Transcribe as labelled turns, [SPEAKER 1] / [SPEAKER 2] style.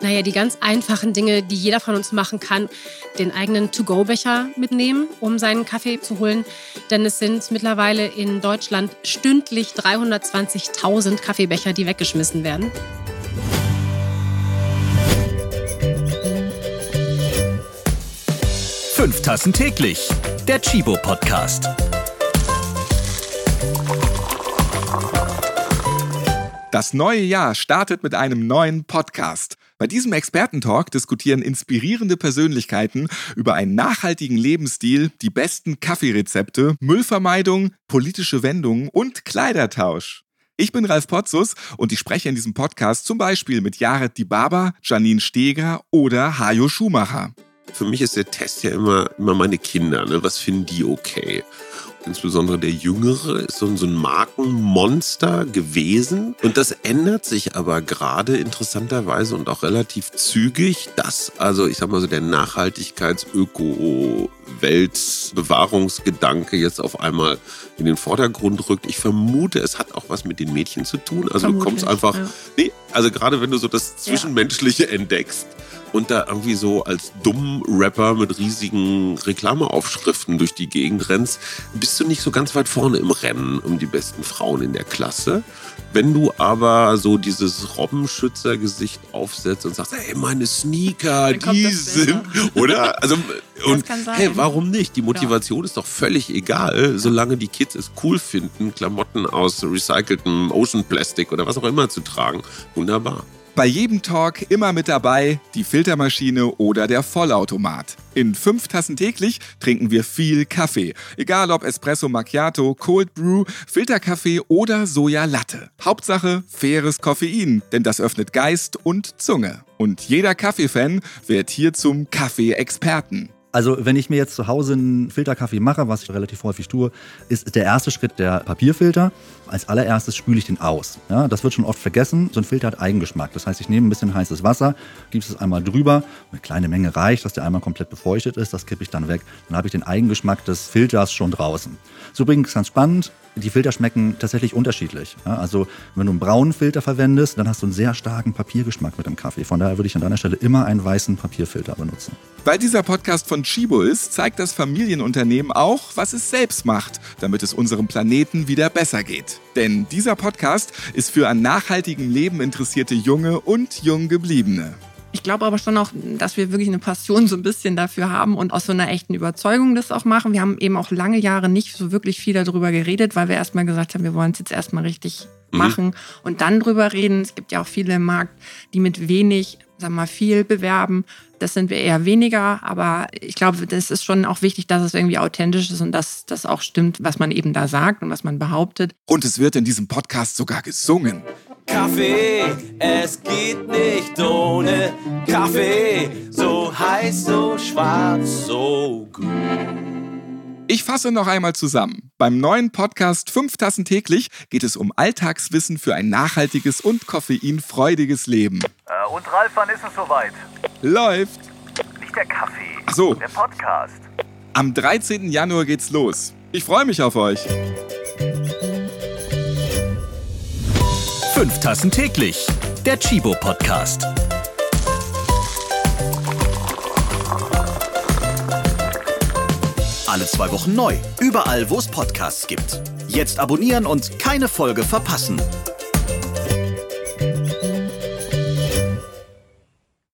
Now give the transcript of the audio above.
[SPEAKER 1] Naja, die ganz einfachen Dinge, die jeder von uns machen kann, den eigenen To-Go-Becher mitnehmen, um seinen Kaffee zu holen. Denn es sind mittlerweile in Deutschland stündlich 320.000 Kaffeebecher, die weggeschmissen werden.
[SPEAKER 2] Fünf Tassen täglich. Der Chibo Podcast.
[SPEAKER 3] Das neue Jahr startet mit einem neuen Podcast. Bei diesem Expertentalk diskutieren inspirierende Persönlichkeiten über einen nachhaltigen Lebensstil, die besten Kaffeerezepte, Müllvermeidung, politische Wendungen und Kleidertausch. Ich bin Ralf Potzus und ich spreche in diesem Podcast zum Beispiel mit Jared Dibaba, Janine Steger oder Hajo Schumacher.
[SPEAKER 4] Für mich ist der Test ja immer, immer meine Kinder. Ne? Was finden die okay? Insbesondere der Jüngere, ist so ein Markenmonster gewesen. Und das ändert sich aber gerade interessanterweise und auch relativ zügig, dass also, ich sag mal so, der Nachhaltigkeits-Öko-Weltbewahrungsgedanke jetzt auf einmal in den Vordergrund rückt. Ich vermute, es hat auch was mit den Mädchen zu tun. Also Vermutlich, du kommst einfach, ja. nee, also gerade wenn du so das Zwischenmenschliche ja. entdeckst, und da irgendwie so als dummen Rapper mit riesigen Reklameaufschriften durch die Gegend rennst, bist du nicht so ganz weit vorne im Rennen um die besten Frauen in der Klasse. Wenn du aber so dieses Robbenschützergesicht aufsetzt und sagst, hey, meine Sneaker, die sind, oder? Also, und hey, warum nicht? Die Motivation ja. ist doch völlig egal, solange die Kids es cool finden, Klamotten aus recyceltem Ocean Plastic oder was auch immer zu tragen. Wunderbar.
[SPEAKER 3] Bei jedem Talk immer mit dabei die Filtermaschine oder der Vollautomat. In fünf Tassen täglich trinken wir viel Kaffee. Egal ob Espresso Macchiato, Cold Brew, Filterkaffee oder Soja Latte. Hauptsache faires Koffein, denn das öffnet Geist und Zunge. Und jeder Kaffeefan wird hier zum Kaffee-Experten.
[SPEAKER 5] Also wenn ich mir jetzt zu Hause einen Filterkaffee mache, was ich relativ häufig tue, ist der erste Schritt der Papierfilter. Als allererstes spüle ich den aus. Ja, das wird schon oft vergessen. So ein Filter hat Eigengeschmack. Das heißt, ich nehme ein bisschen heißes Wasser, gebe es einmal drüber. Eine kleine Menge reicht, dass der einmal komplett befeuchtet ist. Das kippe ich dann weg. Dann habe ich den Eigengeschmack des Filters schon draußen. So übrigens ganz spannend die Filter schmecken tatsächlich unterschiedlich. Ja, also wenn du einen braunen Filter verwendest, dann hast du einen sehr starken Papiergeschmack mit dem Kaffee. Von daher würde ich an deiner Stelle immer einen weißen Papierfilter benutzen.
[SPEAKER 3] Weil dieser Podcast von Chibo ist, zeigt das Familienunternehmen auch, was es selbst macht, damit es unserem Planeten wieder besser geht. Denn dieser Podcast ist für an nachhaltigem Leben interessierte Junge und Junggebliebene.
[SPEAKER 6] Ich glaube aber schon auch, dass wir wirklich eine Passion so ein bisschen dafür haben und aus so einer echten Überzeugung das auch machen. Wir haben eben auch lange Jahre nicht so wirklich viel darüber geredet, weil wir erstmal gesagt haben, wir wollen es jetzt erstmal richtig mhm. machen und dann drüber reden. Es gibt ja auch viele im Markt, die mit wenig, sagen wir mal, viel bewerben. Das sind wir eher weniger, aber ich glaube, das ist schon auch wichtig, dass es irgendwie authentisch ist und dass das auch stimmt, was man eben da sagt und was man behauptet.
[SPEAKER 3] Und es wird in diesem Podcast sogar gesungen.
[SPEAKER 7] Kaffee, es geht nicht ohne Kaffee. So heiß, so schwarz, so gut.
[SPEAKER 3] Ich fasse noch einmal zusammen. Beim neuen Podcast 5 Tassen täglich geht es um Alltagswissen für ein nachhaltiges und koffeinfreudiges Leben.
[SPEAKER 8] Äh, und Ralf, wann ist es soweit?
[SPEAKER 3] Läuft.
[SPEAKER 8] Nicht der Kaffee.
[SPEAKER 3] Ach so.
[SPEAKER 8] Der Podcast.
[SPEAKER 3] Am 13. Januar geht's los. Ich freue mich auf euch.
[SPEAKER 2] Fünf Tassen täglich. Der Chibo Podcast. Alle zwei Wochen neu. Überall, wo es Podcasts gibt. Jetzt abonnieren und keine Folge verpassen.